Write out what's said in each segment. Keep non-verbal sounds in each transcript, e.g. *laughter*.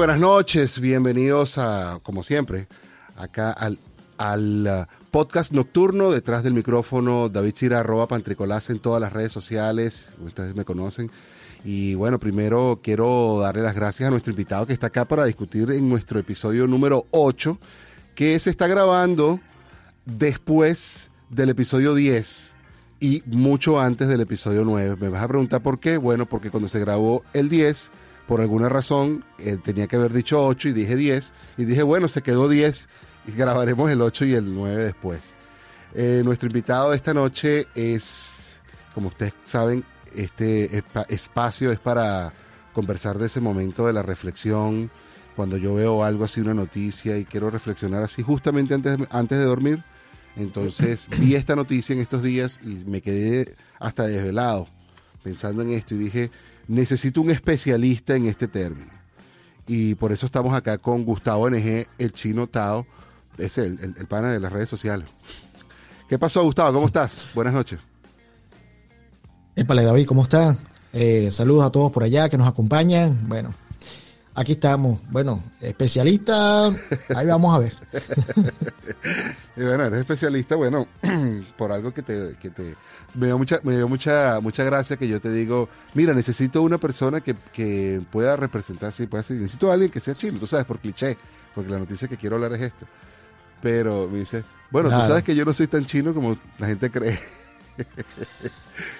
buenas noches, bienvenidos a, como siempre, acá al, al uh, podcast nocturno, detrás del micrófono, David Cira, arroba Pantricolás en todas las redes sociales, ustedes me conocen. Y bueno, primero quiero darle las gracias a nuestro invitado que está acá para discutir en nuestro episodio número 8, que se está grabando después del episodio 10 y mucho antes del episodio 9. Me vas a preguntar por qué. Bueno, porque cuando se grabó el 10, por alguna razón, él tenía que haber dicho 8 y dije 10. Y dije, bueno, se quedó 10 y grabaremos el 8 y el 9 después. Eh, nuestro invitado de esta noche es, como ustedes saben, este espacio es para conversar de ese momento de la reflexión, cuando yo veo algo así, una noticia y quiero reflexionar así justamente antes, antes de dormir. Entonces vi esta noticia en estos días y me quedé hasta desvelado pensando en esto y dije, necesito un especialista en este término. Y por eso estamos acá con Gustavo NG, el chino Tao, es el, el, pana de las redes sociales. ¿Qué pasó, Gustavo? ¿Cómo estás? Buenas noches. Épale, David, ¿cómo estás? Eh, saludos a todos por allá que nos acompañan. Bueno, aquí estamos. Bueno, especialista, ahí vamos a ver. *laughs* y bueno, eres especialista, bueno, *clears throat* por algo que te, que te me dio mucha, me dio mucha, mucha gracia que yo te digo, mira, necesito una persona que, que pueda representar, sí, pueda ser, necesito a alguien que sea chino, tú sabes, por cliché, porque la noticia que quiero hablar es esta. Pero me dice, bueno, tú sabes que yo no soy tan chino como la gente cree.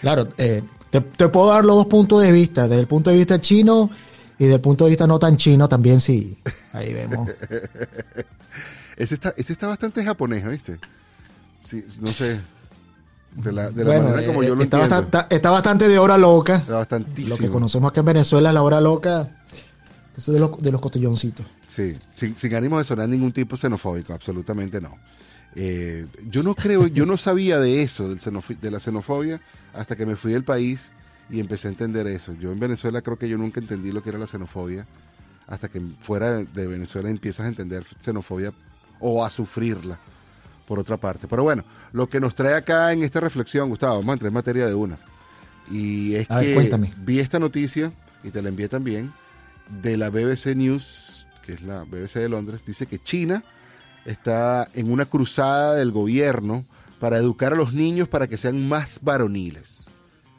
claro, eh, te, puedo dar los dos puntos de vista, desde el punto de vista chino y desde el punto de vista no tan chino también, sí. *laughs* Ahí vemos. ese, está, ese está bastante japonés, ¿viste? Sí, no sé. De la, de la manera como yo lo está entiendo. Bastante, está bastante de hora loca. Está bastantísimo. Lo que conocemos acá en Venezuela, la hora loca, eso de los, de los cotilloncitos. Sí, sin, sin ánimo de sonar ningún tipo xenofóbico, absolutamente no. Eh, yo no creo, yo no sabía de eso, del de la xenofobia, hasta que me fui del país y empecé a entender eso. Yo en Venezuela creo que yo nunca entendí lo que era la xenofobia, hasta que fuera de Venezuela empiezas a entender xenofobia o a sufrirla, por otra parte. Pero bueno, lo que nos trae acá en esta reflexión, Gustavo, vamos a entrar en materia de una. Y es que vi esta noticia, y te la envié también, de la BBC News que es la BBC de Londres, dice que China está en una cruzada del gobierno para educar a los niños para que sean más varoniles.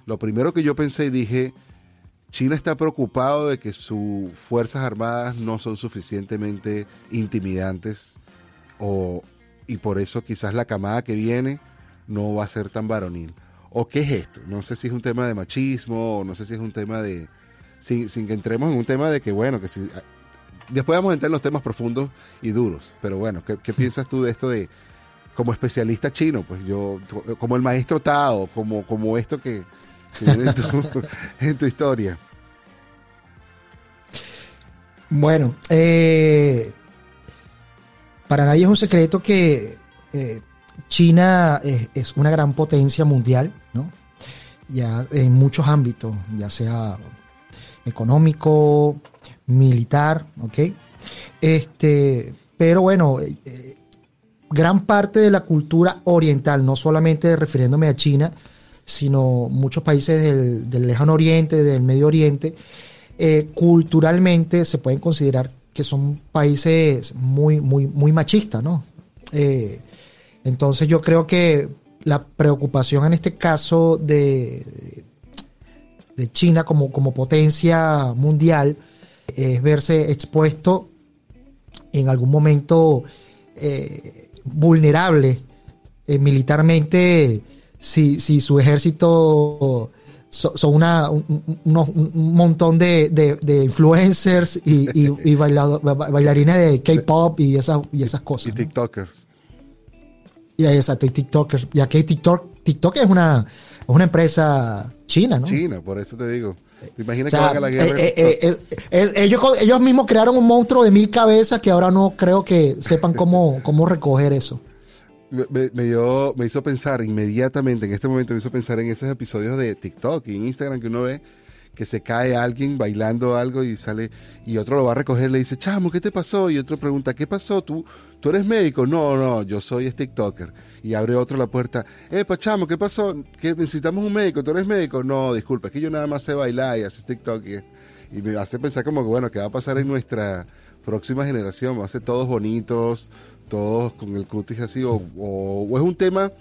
Lo primero que yo pensé y dije, China está preocupado de que sus Fuerzas Armadas no son suficientemente intimidantes o, y por eso quizás la camada que viene no va a ser tan varonil. ¿O qué es esto? No sé si es un tema de machismo o no sé si es un tema de... Sin, sin que entremos en un tema de que, bueno, que si después vamos a entrar en los temas profundos y duros. Pero bueno, ¿qué, piensas tú de esto de como especialista chino? Pues yo, como el maestro Tao, como, como esto que, en, *laughs* tu, historia. Bueno, eh, para nadie es un secreto que eh, China es, una gran potencia mundial, ¿no? Ya en muchos ámbitos, ya sea económico, militar, ¿ok? Este, pero bueno, eh, gran parte de la cultura oriental, no solamente refiriéndome a China, sino muchos países del, lejano oriente, del medio oriente, eh, culturalmente se pueden considerar que son países muy, muy, muy machistas, ¿no? entonces yo creo que la preocupación en este caso de, de China como, como potencia mundial es verse expuesto en algún momento eh, vulnerable eh, militarmente si, si, su ejército son una, un, montón de, influencers y, y, *laughs* bailarines de K-pop y esas, y esas cosas. Y TikTokers. Y exacto, y TikTokers. Ya que TikTok, TikTok es una, es una empresa china, ¿no? China, por eso te digo. Imagina que a la guerra. Eh, eh, eh, ellos, ellos mismos crearon un monstruo de mil cabezas que ahora no creo que sepan cómo, cómo recoger eso. Me, dio, me hizo pensar inmediatamente, en este momento me hizo pensar en esos episodios de TikTok y Instagram que uno ve que se cae alguien bailando algo y sale y otro lo va a recoger le dice, chamo, ¿qué te pasó? Y otro pregunta, ¿qué pasó? ¿Tú, ¿Tú eres médico? No, no, yo soy TikToker. Y abre otro la puerta, eh, chamo, ¿qué pasó? ¿Que necesitamos un médico? ¿Tú eres médico? No, disculpa, es que yo nada más sé bailar y haces TikTok. y me hace pensar como que, bueno, ¿qué va a pasar en nuestra próxima generación? ¿Va a ser todos bonitos, todos con el cutis así? ¿O, o, es un tema,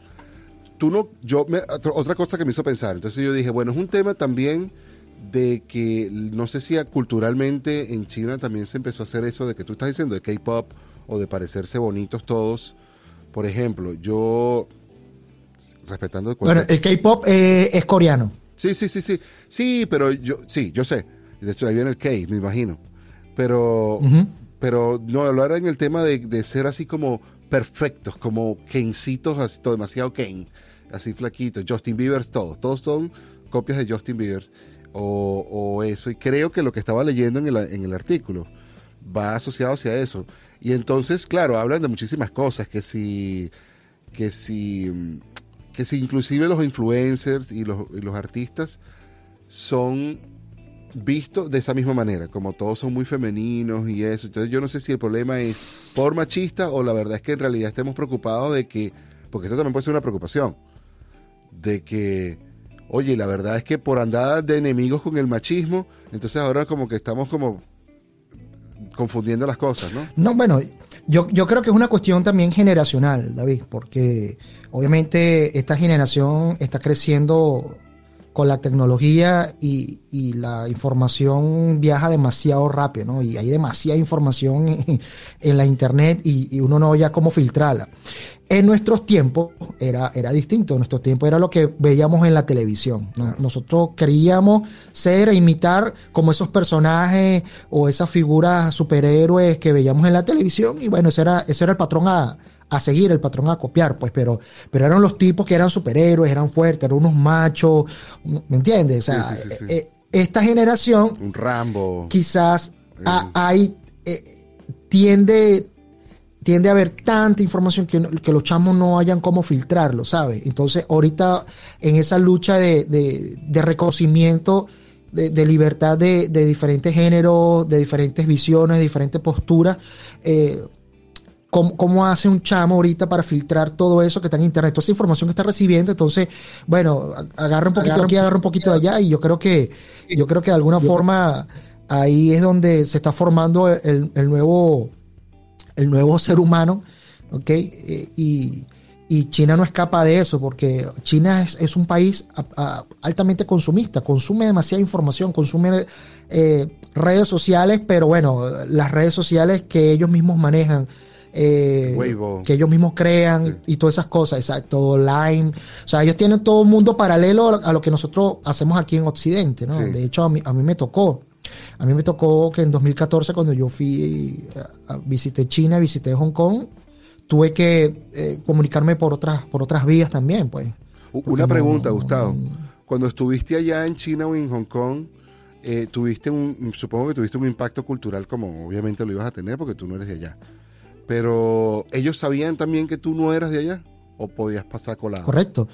tú no, yo, me, otra cosa que me hizo pensar, entonces yo dije, bueno, es un tema también de que no sé si culturalmente en China también se empezó a hacer eso de que tú estás diciendo de K-pop o de parecerse bonitos todos. Por ejemplo, yo respetando el Bueno, el K-pop eh, es coreano. Sí, sí, sí, sí. Sí, pero yo sí, yo sé. De hecho, ahí viene el K, me imagino. Pero pero no hablar en el tema de, ser así como perfectos, como Kencitos, así todo demasiado Ken, así flaquitos, Justin Bieber, todos, todos son copias de Justin Bieber o, eso. Y creo que lo que estaba leyendo en el, en el artículo va asociado hacia eso. Y entonces, claro, hablan de muchísimas cosas, que si, que si, que si inclusive los influencers y los, y los artistas son vistos de esa misma manera, como todos son muy femeninos y eso. Entonces yo no sé si el problema es por machista o la verdad es que en realidad estemos preocupados de que, porque esto también puede ser una preocupación, de que Oye, la verdad es que por andar de enemigos con el machismo, entonces ahora como que estamos como confundiendo las cosas, ¿no? No, bueno, yo, yo creo que es una cuestión también generacional, David, porque obviamente esta generación está creciendo con la tecnología y, la información viaja demasiado rápido, ¿no? Y hay demasiada información *laughs* en, la internet y, y, uno no ya cómo filtrarla. En nuestros tiempos era, era distinto, en nuestros tiempos era lo que veíamos en la televisión. Nosotros queríamos ser e imitar como esos personajes o esas figuras superhéroes que veíamos en la televisión y bueno, ese era, ese era el patrón a, seguir, el patrón a copiar, pues, pero, pero eran los tipos que eran superhéroes, eran fuertes, eran unos machos, ¿me entiendes? O sea, eh, esta generación... Un Rambo. Quizás hay... Eh, tiende tiende a haber tanta información que, que, los chamos no hayan cómo filtrarlo, ¿sabes? Entonces, ahorita en esa lucha de, de, reconocimiento, de, libertad de, diferentes géneros, de diferentes visiones, de diferentes posturas, eh, ¿cómo, hace un chamo ahorita para filtrar todo eso que está en internet, toda esa información que está recibiendo? Entonces, bueno, agarra un poquito aquí, agarra un poquito de allá, y yo creo que, yo creo que de alguna forma ahí es donde se está formando el, el nuevo el nuevo ser humano, ¿ok? Eh, y, China no escapa de eso, porque China es, un país altamente consumista, consume demasiada información, consume eh, redes sociales, pero bueno, las redes sociales que ellos mismos manejan. Eh, que ellos mismos crean y todas esas cosas, exacto, Line, o sea, ellos tienen todo un mundo paralelo a lo que nosotros hacemos aquí en Occidente, ¿no? De hecho, a mí, a mí me tocó a mí me tocó que en 2014, cuando yo fui, visité China, visité Hong Kong, tuve que eh, comunicarme por otras, por otras vías también, pues. Una pregunta, Gustavo. Cuando estuviste allá en China o en Hong Kong, eh, tuviste un, supongo que tuviste un impacto cultural como obviamente lo ibas a tener porque tú no eres de allá. Pero ellos sabían también que tú no eras de allá o podías pasar colado. Correcto.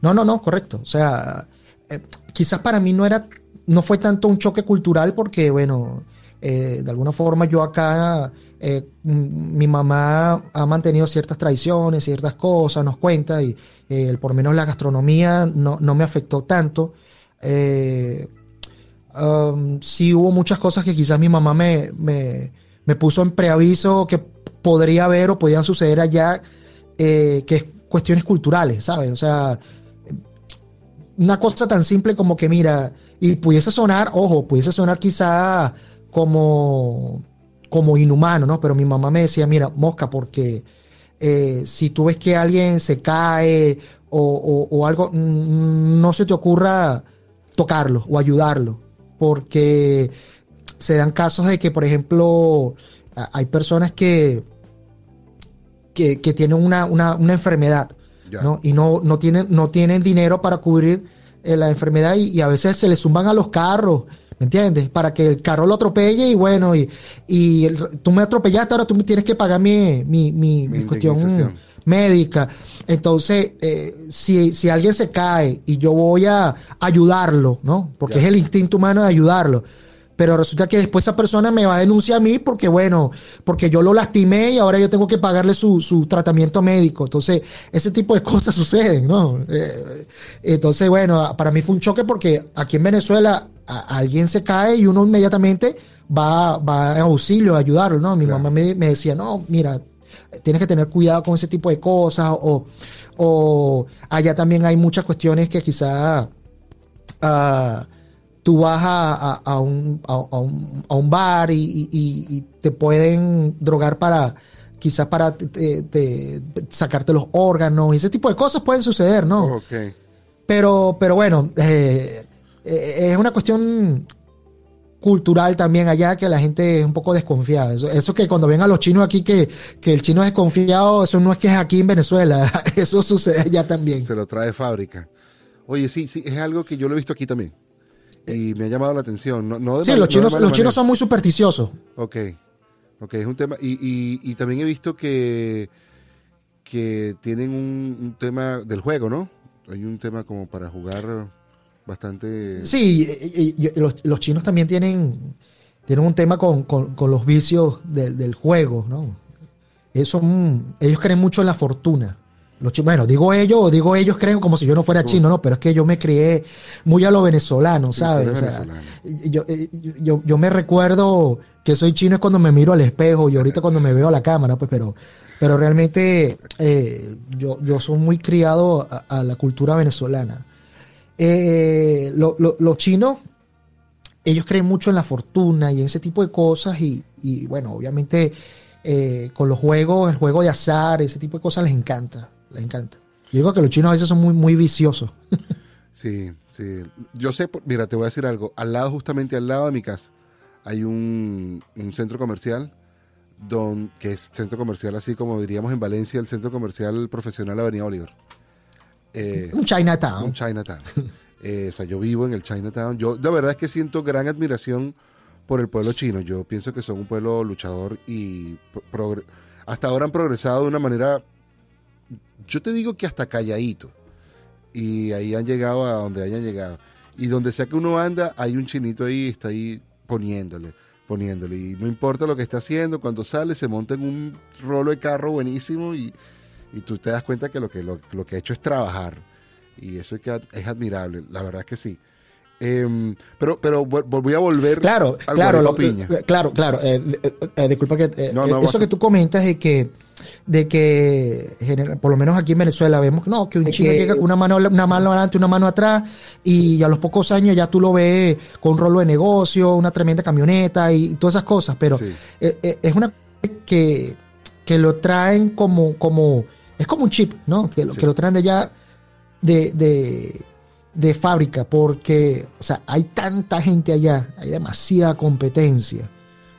No, no, no, correcto. O sea, eh, quizás para mí no era no fue tanto un choque cultural porque, bueno, eh, de alguna forma yo acá, eh, mi mamá ha mantenido ciertas tradiciones, ciertas cosas, nos cuenta, y por lo menos la gastronomía no, me afectó tanto. Um, sí hubo muchas cosas que quizás mi mamá me, me, me, puso en preaviso que podría haber o podían suceder allá, que es cuestiones culturales, ¿sabes? O sea, una cosa tan simple como que, mira, y pudiese sonar, ojo, pudiese sonar quizá como, como inhumano, ¿no? Pero mi mamá me decía, mira, mosca, porque eh, si tú ves que alguien se cae o, algo, no se te ocurra tocarlo o ayudarlo, porque se dan casos de que, por ejemplo, hay personas que, que, tienen una, una, una enfermedad ¿no? Y no, no, tienen, no tienen dinero para cubrir eh, la enfermedad y, a veces se le suman a los carros. ¿Me entiendes? Para que el carro lo atropelle y bueno, y, y tú me atropellaste, ahora tú me tienes que pagar mi, mi, mi, cuestión médica. Entonces, eh, si, si, alguien se cae y yo voy a ayudarlo, ¿no? Porque es el instinto humano de ayudarlo pero resulta que después esa persona me va a denunciar a mí porque, bueno, porque yo lo lastimé y ahora yo tengo que pagarle su, su tratamiento médico. Entonces, ese tipo de *laughs* cosas suceden, ¿no? Eh, entonces, bueno, para mí fue un choque porque aquí en Venezuela alguien se cae y uno inmediatamente va, va a auxilio, a ayudarlo, ¿no? Mi mamá me, decía, no, mira, tienes que tener cuidado con ese tipo de cosas, o, o allá también hay muchas cuestiones que quizá ah, tú vas a, un, a, un, bar y, te pueden drogar para quizás para sacarte los órganos, y ese tipo de cosas pueden suceder, ¿no? Pero, pero bueno, eh, eh, es una cuestión cultural también allá que la gente es un poco desconfiada. Eso, que cuando ven a los chinos aquí que, el chino es desconfiado, eso no es que es aquí en Venezuela, *laughs* eso sucede allá también. Se lo trae fábrica. Oye, sí, sí, es algo que yo lo he visto aquí también. Y me ha llamado la atención. No, sí, los, chinos, los chinos son muy supersticiosos. Ok, ok, es un tema. Y, también he visto que, que tienen un tema del juego, ¿no? Hay un tema como para jugar bastante... Sí, los, chinos también tienen, tienen un tema con, los vicios del, juego, ¿no? Eso, ellos creen mucho en la fortuna. Los bueno, digo ellos, digo ellos creen como si yo no fuera chino, ¿no? Pero es que yo me crié muy a lo venezolano, ¿sabes? yo, yo, yo, me recuerdo que soy chino es cuando me miro al espejo y ahorita cuando me veo a la cámara, pues, pero, pero realmente eh, yo, yo soy muy criado a la cultura venezolana. Eh, los chinos, ellos creen mucho en la fortuna y en ese tipo de cosas y, bueno, obviamente eh, con los juegos, el juego de azar, ese tipo de cosas les encanta, les encanta. Yo digo que los chinos a veces son muy, muy viciosos. *laughs* Sí, sí. Yo sé, mira, te voy a decir algo. Al lado, justamente al lado de mi casa, hay un, centro comercial don, que es centro comercial así como diríamos en Valencia, el centro comercial profesional Avenida Oliver. Eh, un Chinatown. Un Chinatown. Eh, o sea, yo vivo en el Chinatown. Yo, la verdad es que siento gran admiración por el pueblo chino. Yo pienso que son un pueblo luchador y hasta ahora han progresado de una manera, yo te digo que hasta calladito. Y ahí han llegado a donde hayan llegado. Y donde sea que uno anda, hay un chinito ahí, está ahí poniéndole, poniéndole. Y no importa lo que está haciendo, cuando sale se monta en un rolo de carro buenísimo y y tú te das cuenta que lo que, lo, que ha hecho es trabajar. Y eso es, que es admirable, la verdad es que sí. Em, pero pero voy a volver claro claro lo, claro claro eh, eh, eh, disculpa que eso que tú comentas de que de que por lo menos aquí en Venezuela vemos no que un chino llega con una mano una mano adelante una mano atrás y a los pocos años ya tú lo ves con un rolo de negocio una tremenda camioneta y, todas esas cosas pero es una que que lo traen como como es como un chip, ¿no? Que, que lo traen de allá de, de, fábrica, porque, o sea, hay tanta gente allá, hay demasiada competencia.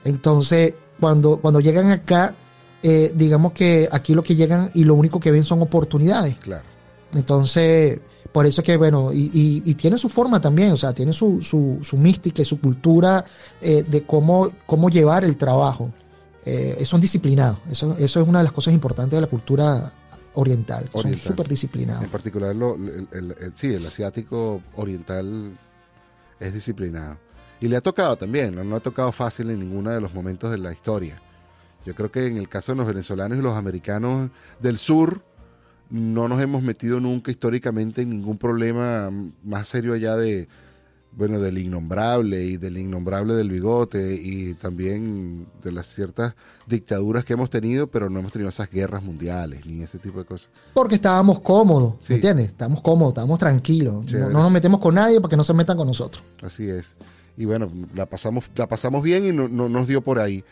Entonces, cuando, cuando llegan acá, eh, digamos que aquí lo que llegan y lo único que ven son oportunidades. Claro. Entonces, por eso que, bueno, y, tiene su forma también, o sea, tiene su, su, su mística y su cultura eh, de cómo, cómo llevar el trabajo. Eh, son disciplinados. Eso, eso es una de las cosas importantes de la cultura oriental, son súper disciplinados. En particular, el, sí, el asiático oriental es disciplinado. Y le ha tocado también, ¿no? ha tocado fácil en ninguno de los momentos de la historia. Yo creo que en el caso de los venezolanos y los americanos del sur, no nos hemos metido nunca históricamente en ningún problema más serio allá de, bueno, del innombrable y del innombrable del bigote y también de las ciertas dictaduras que hemos tenido, pero no hemos tenido esas guerras mundiales ni ese tipo de cosas. Porque estábamos cómodos, ¿me entiendes? Estamos cómodos, estamos tranquilos. No, nos metemos con nadie para que no se metan con nosotros. Así es. Y bueno, la pasamos, la pasamos bien y no, nos dio por ahí.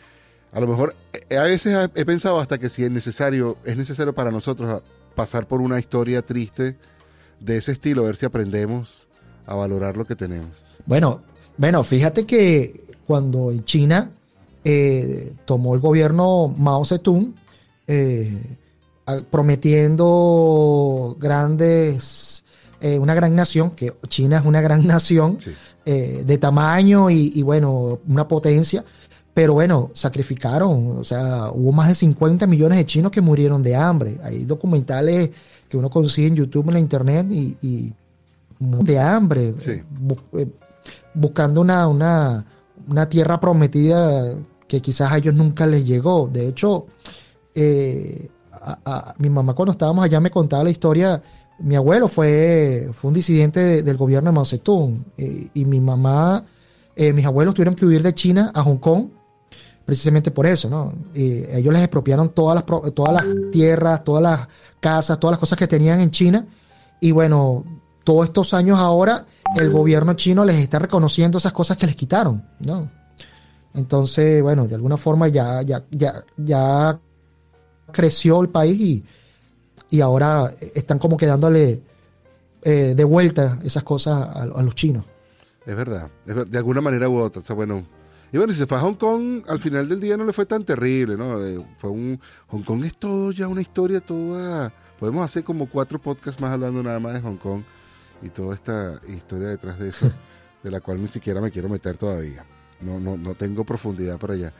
A lo mejor, eh, a veces he pensado hasta que si es necesario, es necesario para nosotros pasar por una historia triste de ese estilo, a ver si aprendemos a valorar lo que tenemos. Bueno, bueno, fíjate que cuando en China eh, tomó el gobierno Mao Zedong, eh, prometiendo grandes, eh, una gran nación, que China es una gran *laughs* nación de tamaño y, bueno, una potencia, pero bueno, sacrificaron, o sea, hubo más de 50 millones de chinos que murieron de hambre. Hay documentales que uno consigue en YouTube, en la internet y de hambre, eh, buscando una, una, tierra prometida que quizás a ellos nunca les llegó. De hecho, eh, a, mi mamá cuando estábamos allá me contaba la historia mi abuelo fue, fue un disidente del gobierno de Mao Zedong y mi mamá, mis abuelos tuvieron que huir de China a Hong Kong precisamente por eso, ¿no? ellos les expropiaron todas las, todas las tierras, todas las casas, todas las cosas que tenían en China. Y bueno, todos estos años ahora, el gobierno chino les está reconociendo esas cosas que les quitaron, ¿no? Entonces, bueno, de alguna forma ya, ya, ya, ya creció el país y, y ahora están como quedándole eh, de vuelta esas cosas a, los chinos. Es verdad, de alguna manera u otra. O sea, bueno, y bueno, si se fue a Hong Kong, al final del día no le fue tan terrible, ¿no? Eh, fue un. Hong Kong es todo ya una historia toda. Podemos hacer como cuatro podcasts más hablando nada más de Hong Kong y toda esta historia detrás de eso, *laughs* de la cual ni siquiera me quiero meter todavía. No, no, no tengo profundidad para allá.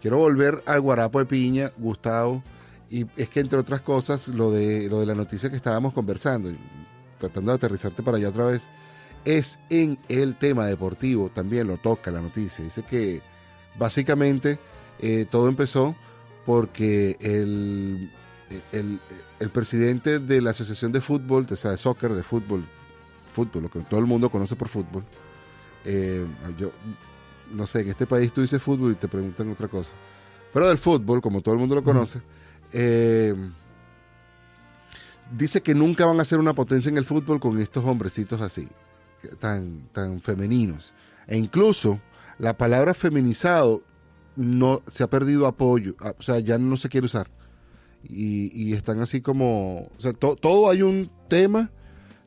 Quiero volver al guarapo de piña, Gustavo. Y es que entre otras cosas, lo de, lo de la noticia que estábamos conversando, tratando de aterrizarte para allá otra vez es en el tema deportivo, también lo toca la noticia. Dice que básicamente eh, todo empezó porque el, el, presidente de la Asociación de Fútbol, o sea, de soccer, de fútbol, fútbol, lo que todo el mundo conoce por fútbol, eh, yo no sé, en este país tú dices fútbol y te preguntan otra cosa, pero del fútbol, como todo el mundo lo conoce, eh, dice que nunca van a ser una potencia en el fútbol con estos hombrecitos así tan, tan femeninos. E incluso la palabra feminizado no se ha perdido apoyo, o sea, ya no se quiere usar. Y, están así como, o sea, todo hay un tema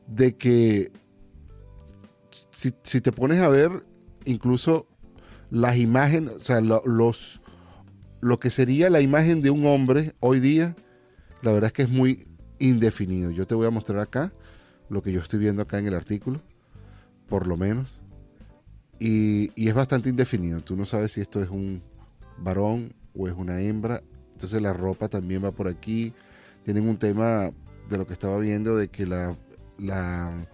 de que si, te pones a ver incluso las imágenes, o sea, los, lo que sería la imagen de un hombre hoy día, la verdad es que es muy indefinido. Yo te voy a mostrar acá lo que yo estoy viendo acá en el artículo por lo menos. Y, es bastante indefinido. Tú no sabes si esto es un varón o es una hembra. Entonces la ropa también va por aquí. Tienen un tema de lo que estaba viendo de que la, la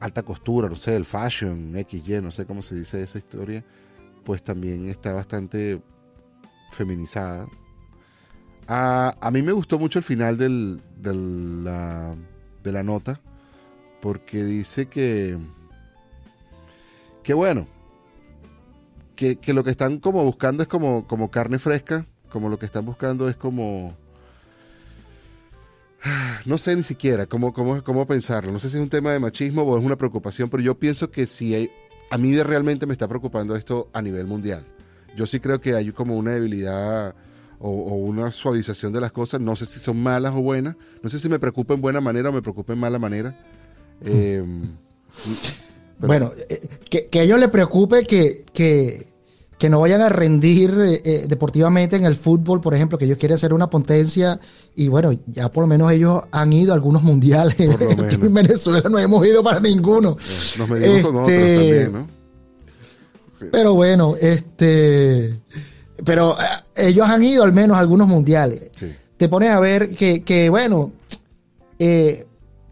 alta costura, no sé, el fashion, XY, no sé cómo se dice esa historia, pues también está bastante feminizada. A, a mí me gustó mucho el final del, la, de la nota, porque dice que que bueno, que, lo que están como buscando es como, como carne fresca, como lo que están buscando es como... *sighs* No sé ni siquiera cómo, cómo, cómo pensarlo. No sé si es un tema de machismo o es una preocupación, pero yo pienso que si hay, a mí realmente me está preocupando esto a nivel mundial. Yo sí creo que hay como una debilidad o, una suavización de las cosas. No sé si son malas o buenas. No sé si me preocupa en buena manera o me preocupa en mala manera. *laughs* Eh, bueno, eh, que, a ellos les preocupe que, que, no vayan a rendir eh, eh, deportivamente en el fútbol, por ejemplo, que ellos quieren ser una potencia y bueno, ya por lo menos ellos han ido a algunos mundiales. *laughs* en Venezuela no hemos ido para ninguno. Nos medimos con otros este, también, ¿no? Pero bueno, este... Pero ellos han ido al menos a algunos mundiales. Te pones a ver que, que bueno, eh,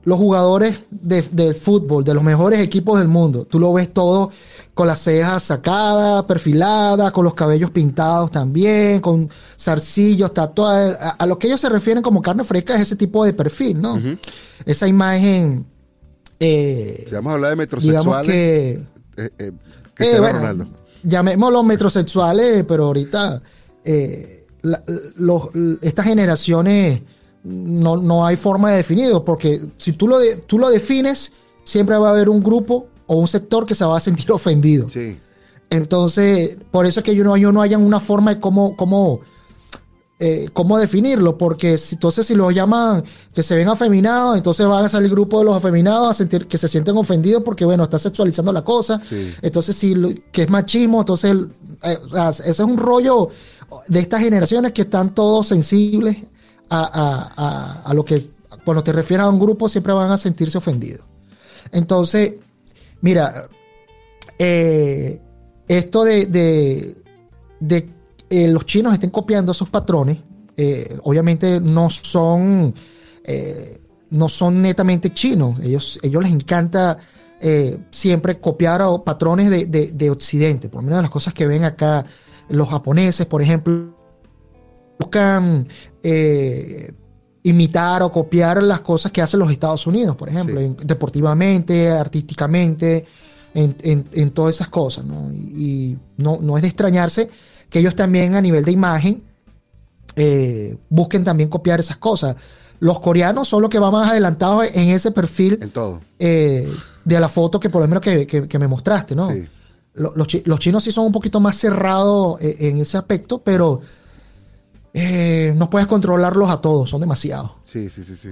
los jugadores de, fútbol, de los mejores equipos del mundo. Tú lo ves todo con las cejas sacadas, perfiladas, con los cabellos pintados también, con zarcillos, tatuajes. A, lo que ellos se refieren como carne fresca es ese tipo de perfil, ¿no? Esa imagen. Eh, si vamos a hablar de metrosexuales. que, eh, eh, eh bueno, llamémoslos metrosexuales, pero ahorita estas generaciones no, no hay forma de definirlo, porque si tú lo, tú lo defines, siempre va a haber un grupo o un sector que se va a sentir *laughs* ofendido. Sí. Entonces, por eso es que yo no, yo no hayan una forma de cómo, cómo, eh, cómo definirlo, porque si, entonces si los llaman que se ven afeminados, entonces van a salir grupo de los afeminados a sentir que se sienten ofendidos porque, bueno, está sexualizando la cosa. Entonces, si que es machismo, entonces eh, ese es un rollo de estas generaciones que están todos sensibles a, lo que cuando te refieres a un grupo siempre van a sentirse ofendidos. Entonces, mira, eh, esto de, de, eh, los chinos estén copiando esos patrones, eh, obviamente no son, no son netamente chinos. Ellos, ellos les encanta siempre copiar patrones de, de, Occidente. Por lo menos las cosas que ven acá los japoneses, por ejemplo, buscan eh, imitar o copiar las cosas que hacen los Estados Unidos, por ejemplo, Sí. en- deportivamente, artísticamente, en, en- en todas esas cosas, ¿no? Y, y no, no es de extrañarse que ellos también a nivel de imagen eh, busquen también copiar esas cosas. Los coreanos son los que van más adelantados en ese perfil En todo. eh, de la foto que por lo menos que, que- que me mostraste, ¿no? Sí. Lo- Los, los chinos sí son un poquito más cerrados en ese aspecto, pero eh, no puedes controlarlos a todos, son demasiados. Sí, sí, sí, sí.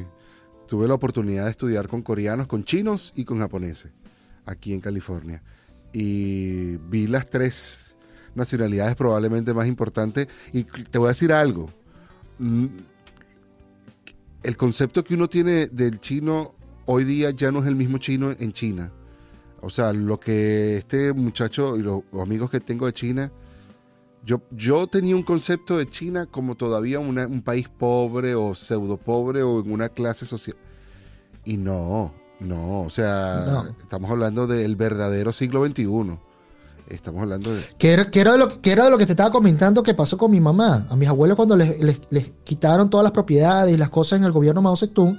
Tuve la oportunidad de estudiar con coreanos, con chinos y con japoneses aquí en California. Y vi las tres nacionalidades probablemente más importantes. Y te voy a decir algo. Mm, El concepto que uno tiene del chino hoy día ya no es el mismo chino en China. O sea, lo que este muchacho y los, los amigos que tengo de China, yo, yo tenía un concepto de China como todavía una- un país pobre o pseudo pobre o en una clase social. Y no, no, o sea, No. estamos hablando del verdadero siglo XXI. Estamos hablando de... Que era, que, era de lo, de lo que te estaba comentando que pasó con mi mamá. A mis abuelos cuando les, les- les quitaron todas las propiedades y las cosas en el gobierno Mao Zedong,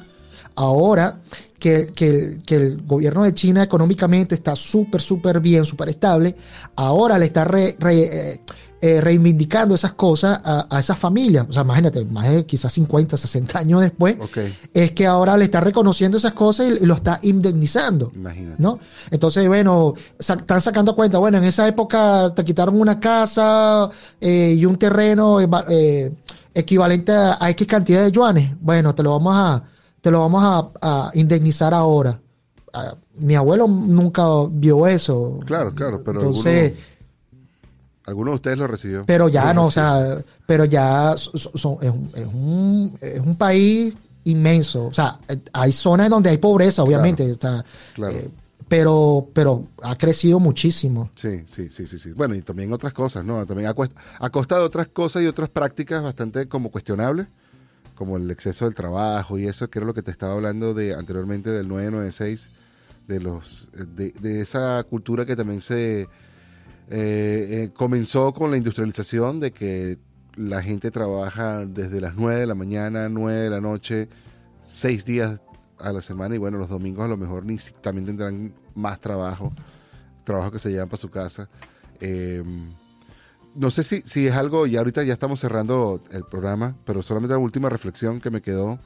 ahora que, que el- que el gobierno de China económicamente está súper, súper bien, súper estable, ahora le está re- re- eh, eh, reivindicando esas cosas a, a esas familias. O sea, imagínate, más de quizás 50, 60 años después, es que ahora le está reconociendo esas cosas y, y lo está indemnizando. imagínate. ¿no? Entonces, bueno, sa- están sacando cuenta, bueno, en esa época te quitaron una casa eh, y un terreno eh, equivalente a, a X cantidad de yuanes. Bueno, te lo vamos a, te lo vamos a, a indemnizar ahora. Ah, mi abuelo nunca vio eso. Claro, claro, pero Entonces, ¿Alguno de ustedes lo recibió? pero ya no, o sea, pero ya son- es, un, es un- es un país inmenso. O sea, eh, hay zonas donde hay pobreza, obviamente. o sea, Claro. eh, pero, pero ha crecido muchísimo. Sí, sí, sí, sí, sí. Bueno, y también otras cosas, ¿no? También a, cuest- a costa de otras cosas y otras prácticas bastante como cuestionables, como el exceso del trabajo y eso, que era lo que te estaba hablando de anteriormente del 996, de los de, de esa cultura que también se eh, eh, comenzó con la industrialización de que la gente trabaja desde las 9 de la mañana, 9 de la noche, seis días a la semana y bueno, los domingos a lo mejor también tendrán más trabajo, trabajo que se llevan para su casa. Eh, no sé si, si es algo, y ahorita ya estamos cerrando el programa, pero solamente la última reflexión que me quedó.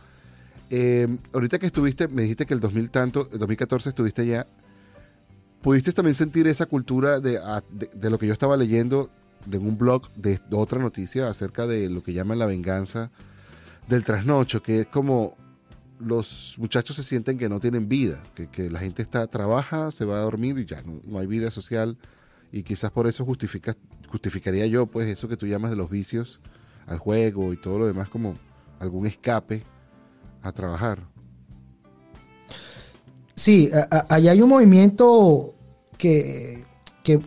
Eh, ahorita que estuviste, me dijiste que el 2000 tanto, el 2014 estuviste allá, ¿pudiste también sentir esa cultura de, a- de, de lo que yo estaba leyendo de un blog de, de otra noticia acerca de lo que llaman la venganza del trasnocho, que es como los muchachos se sienten que no tienen vida, que, que la gente está trabaja, se va a dormir y ya no, no hay vida social y quizás por eso justifica, justificaría yo pues eso que tú llamas de los vicios al juego y todo lo demás como algún escape a trabajar. Sí, a- a- ahí hay un movimiento que, que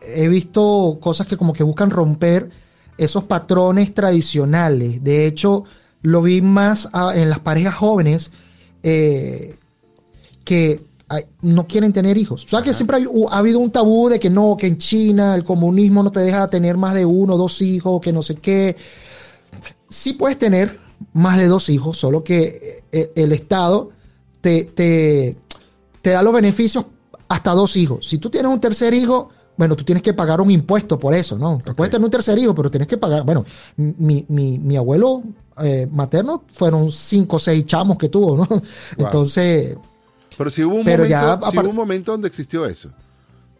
he visto cosas que como que buscan romper esos patrones tradicionales. De hecho, lo vi más en las parejas jóvenes eh, que no quieren tener hijos. O sea que siempre hay- ha habido un tabú de que no, que en China el comunismo no te deja tener más de uno o dos hijos, que no sé qué. Sí puedes tener más de dos hijos, solo que eh, el Estado te, te, te da los beneficios hasta dos hijos. Si tú tienes un tercer hijo, bueno, tú tienes que pagar un impuesto por eso, ¿no? Tú Puedes tener un tercer hijo, pero tienes que pagar. Bueno, mi, mi, mi abuelo eh, materno fueron cinco o seis chamos que tuvo, ¿no? *laughs* Entonces, Pero si hubo un, Pero momento, ya, sí apar- hubo un momento donde existió eso,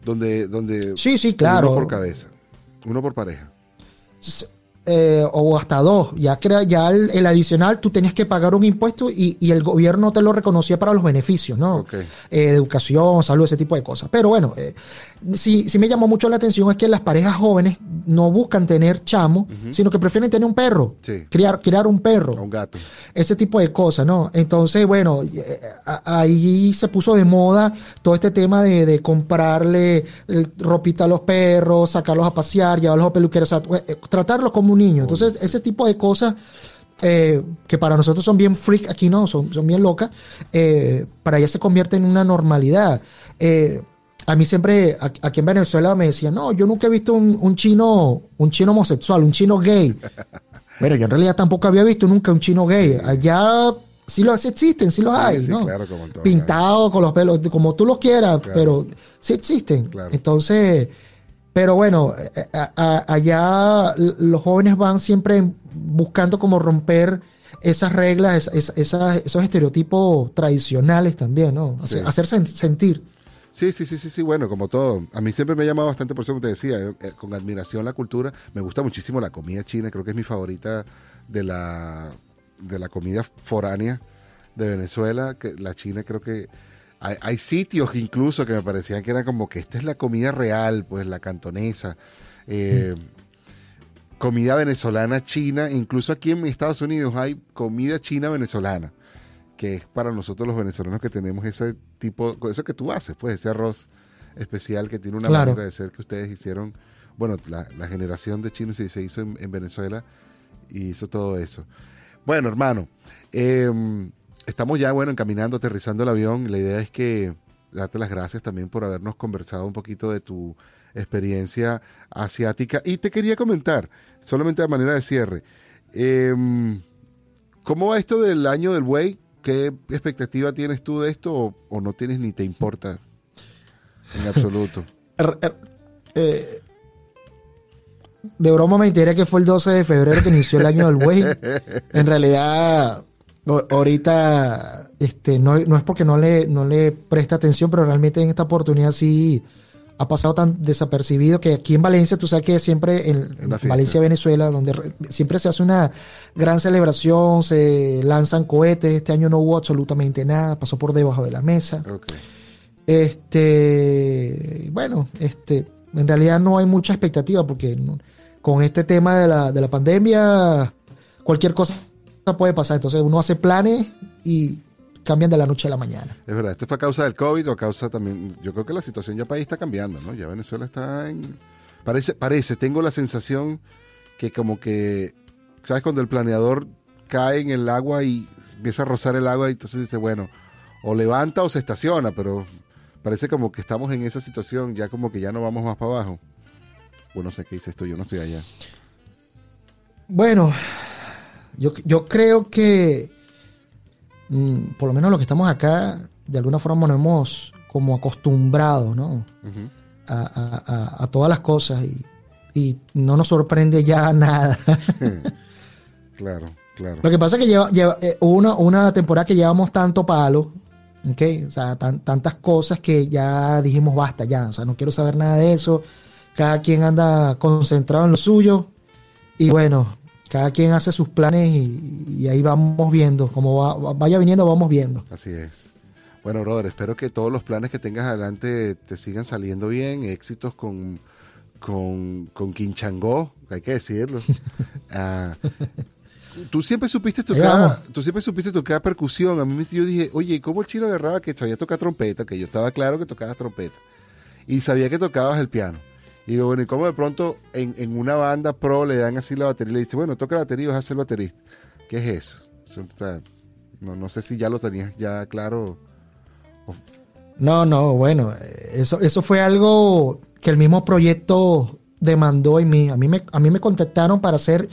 donde, donde sí, sí, claro. uno por cabeza, uno por pareja. Eh, o hasta dos. Ya, crea, ya el, el adicional tú tenías que pagar un impuesto y, y el gobierno te lo reconocía para los beneficios, ¿no? Eh, educación, salud, ese tipo de cosas. Pero bueno, eh, sí, sí me llamó mucho la atención es que las parejas jóvenes no buscan tener chamo, sino que prefieren tener un perro, Sí. criar, criar un perro un gato. ese tipo de cosas, ¿no? Entonces, bueno, eh, ahí se puso de moda todo este tema de, de comprarle eh, ropita a los perros, sacarlos a pasear, llevarlos a peluqueros, o sea, eh, tratarlos como un niño. Entonces, ese tipo de cosas eh, que para nosotros son bien freak aquí, ¿no? Son, son bien locas, eh, para ella se convierte en una normalidad. Eh, a mí siempre, aquí en Venezuela me decían, no, yo nunca he visto un, un chino, un chino homosexual, un chino gay. *laughs* Bueno, yo en realidad tampoco había visto nunca un chino gay. Allá sí los existen, sí los hay, ¿no? Claro, como todo, Pintados con los pelos, como tú los quieras, pero sí existen. Entonces, pero bueno, eh, eh, allá los jóvenes van siempre buscando como romper esas reglas, esos estereotipos tradicionales también, ¿no? Hacerse sentir. Sí, sí, sí, sí, sí, bueno, como todo. A mí siempre me ha llamado bastante, por eso como te decía, eh, con admiración la cultura. Me gusta muchísimo la comida china, creo que es mi favorita de la, de la comida foránea de Venezuela. La china creo que hay, sitios incluso que me parecían que eran como que esta es la comida real, pues la cantonesa. Eh, comida venezolana china, incluso aquí en Estados Unidos hay comida china venezolana, que es para nosotros los venezolanos que tenemos ese tipo, eso que tú haces, pues ese arroz especial que tiene una manera de ser que ustedes hicieron, bueno, la, generación de chinos se, se hizo en, Venezuela y hizo todo eso. Bueno, hermano, em, estamos ya, bueno, encaminando, aterrizando el avión. La idea es que darte las gracias también por habernos conversado un poquito de tu experiencia asiática. Y te quería comentar, solamente de manera de cierre, em, ¿cómo va esto del año del buey? ¿Qué expectativa tienes tú de esto o, no tienes ni te importa en absoluto? *laughs* Er, er, eh, de broma me enteré que fue el 12 de febrero que inició el año del buey. En realidad, ahorita este, no, es porque no le, no le presta atención, pero realmente en esta oportunidad sí ha pasado tan desapercibido que aquí en Valencia, tú sabes que siempre en, Valencia, Venezuela, donde siempre se hace una gran celebración, se lanzan cohetes, este año no hubo absolutamente nada, pasó por debajo de la mesa. Este, bueno, este, en realidad no hay mucha expectativa porque con este tema de la, de la pandemia, cualquier cosa puede pasar. Entonces uno hace planes y cambian de la noche a la mañana. Es verdad, ¿esto fue a causa del COVID o a causa también? Yo creo que la situación ya país está cambiando, ¿no? Ya Venezuela está en... Parece, parece, tengo la sensación que como que, ¿sabes? Cuando el planeador cae en el agua y empieza a rozar el agua y entonces dice, bueno, o levanta o se estaciona, pero parece como que estamos en esa situación, ya como que ya no vamos más para abajo. Bueno, sé qué dices tú, yo no estoy allá. Bueno, yo, yo creo que por lo menos los que estamos acá, de alguna forma nos hemos como acostumbrado, ¿no? a, todas las cosas y, no nos sorprende ya *laughs* nada. *laughs* claro, claro. Lo que pasa es que lleva, eh, una, una temporada que llevamos tanto palo, ¿ok? O sea, tantas cosas que ya dijimos basta ya, o sea, no quiero saber nada de eso. Cada quien anda concentrado en lo suyo y bueno, cada quien hace sus planes y, ahí vamos viendo, como vaya viniendo, vamos viendo. Así es. Bueno, brother, espero que todos los planes que tengas adelante te sigan saliendo bien, éxitos con, con, con Quinchangó, hay que decirlo. *laughs* Ah, tú siempre supiste tocar, tú siempre supiste tocar percusión. A mí me, yo dije, oye, ¿cómo el chino agarraba que sabía tocar trompeta? Que yo estaba claro que tocabas trompeta. Y sabía que tocabas el piano. Y digo, bueno, ¿y cómo de pronto en, una banda pro le dan así la batería y le dice, bueno, toca la batería y vas a ser baterista? ¿Qué es eso? no, sé si ya lo tenías ya claro. No, no, bueno, eso, eso fue algo que el mismo proyecto demandó en mí. A mí me, a mí me contactaron para ser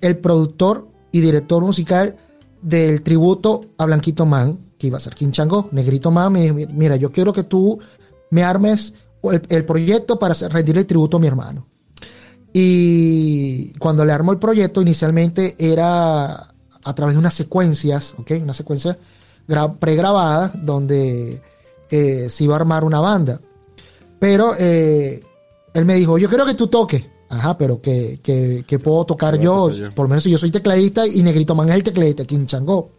el productor y director musical del tributo a Blanquito Man, que iba a ser Quinchango, Negrito Man. Me dijo, mira, yo quiero que tú me armes el, proyecto para rendir el tributo a mi hermano. Y cuando le armó el proyecto, inicialmente era a través de unas secuencias, ¿ok? Una secuencia pregrabada donde eh, se iba a armar una banda. Pero eh, él me dijo, yo quiero que tú toques. Ajá, pero que, puedo tocar yo, por lo menos si yo soy tecladista y Negrito Man es el tecladista, King Chango.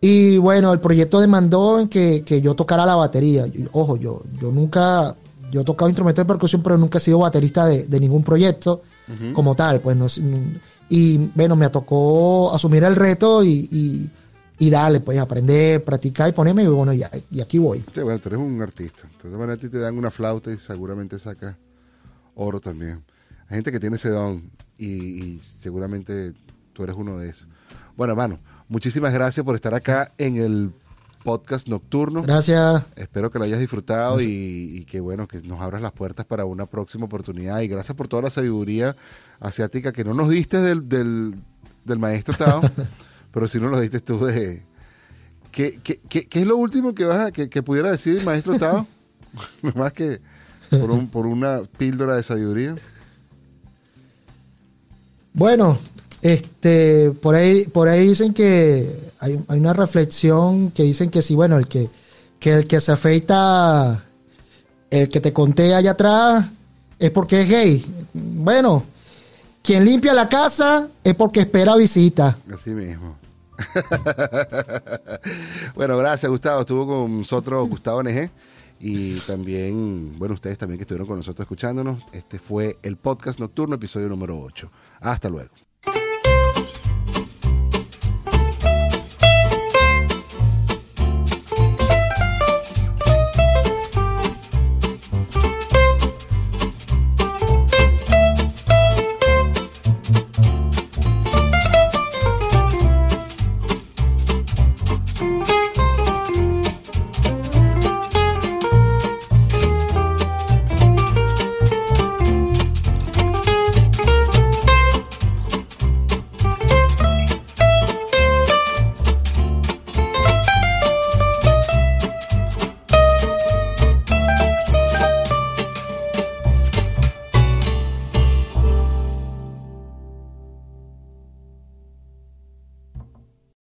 Y bueno, el proyecto demandó en que, yo tocara la batería. ojo, yo, yo nunca, yo he tocado instrumentos de percusión, pero nunca he sido baterista de, ningún proyecto como tal. Pues no, y bueno, me tocó asumir el reto y, y, darle, pues aprender, practicar y ponerme, y bueno, y, y aquí voy. Sí, bueno, tú eres un artista. Entonces, a ti te dan una flauta y seguramente sacas oro también. Hay gente que tiene ese don y, y seguramente tú eres uno de esos. Bueno, hermano, muchísimas gracias por estar acá en el podcast nocturno. Gracias. Espero que lo hayas disfrutado y, y, que bueno, que nos abras las puertas para una próxima oportunidad. Y gracias por toda la sabiduría asiática que no nos diste del, del, del maestro Tao, *laughs* pero sí nos lo diste tú de... ¿Qué, qué, qué, qué es lo último que vas a, que, que pudiera decir el maestro Tao? *laughs* Más que por, un, por una píldora de sabiduría. Bueno, este, por ahí, por ahí dicen que hay, una reflexión que dicen que sí, bueno, el que, que el que se afeita, el que te conté allá atrás, es porque es gay. Bueno, quien limpia la casa es porque espera visita. Así mismo. *laughs* bueno, gracias Gustavo. Estuvo con nosotros Gustavo NG y también, bueno, ustedes también que estuvieron con nosotros escuchándonos. Este fue el podcast nocturno, episodio número 8. Hasta luego.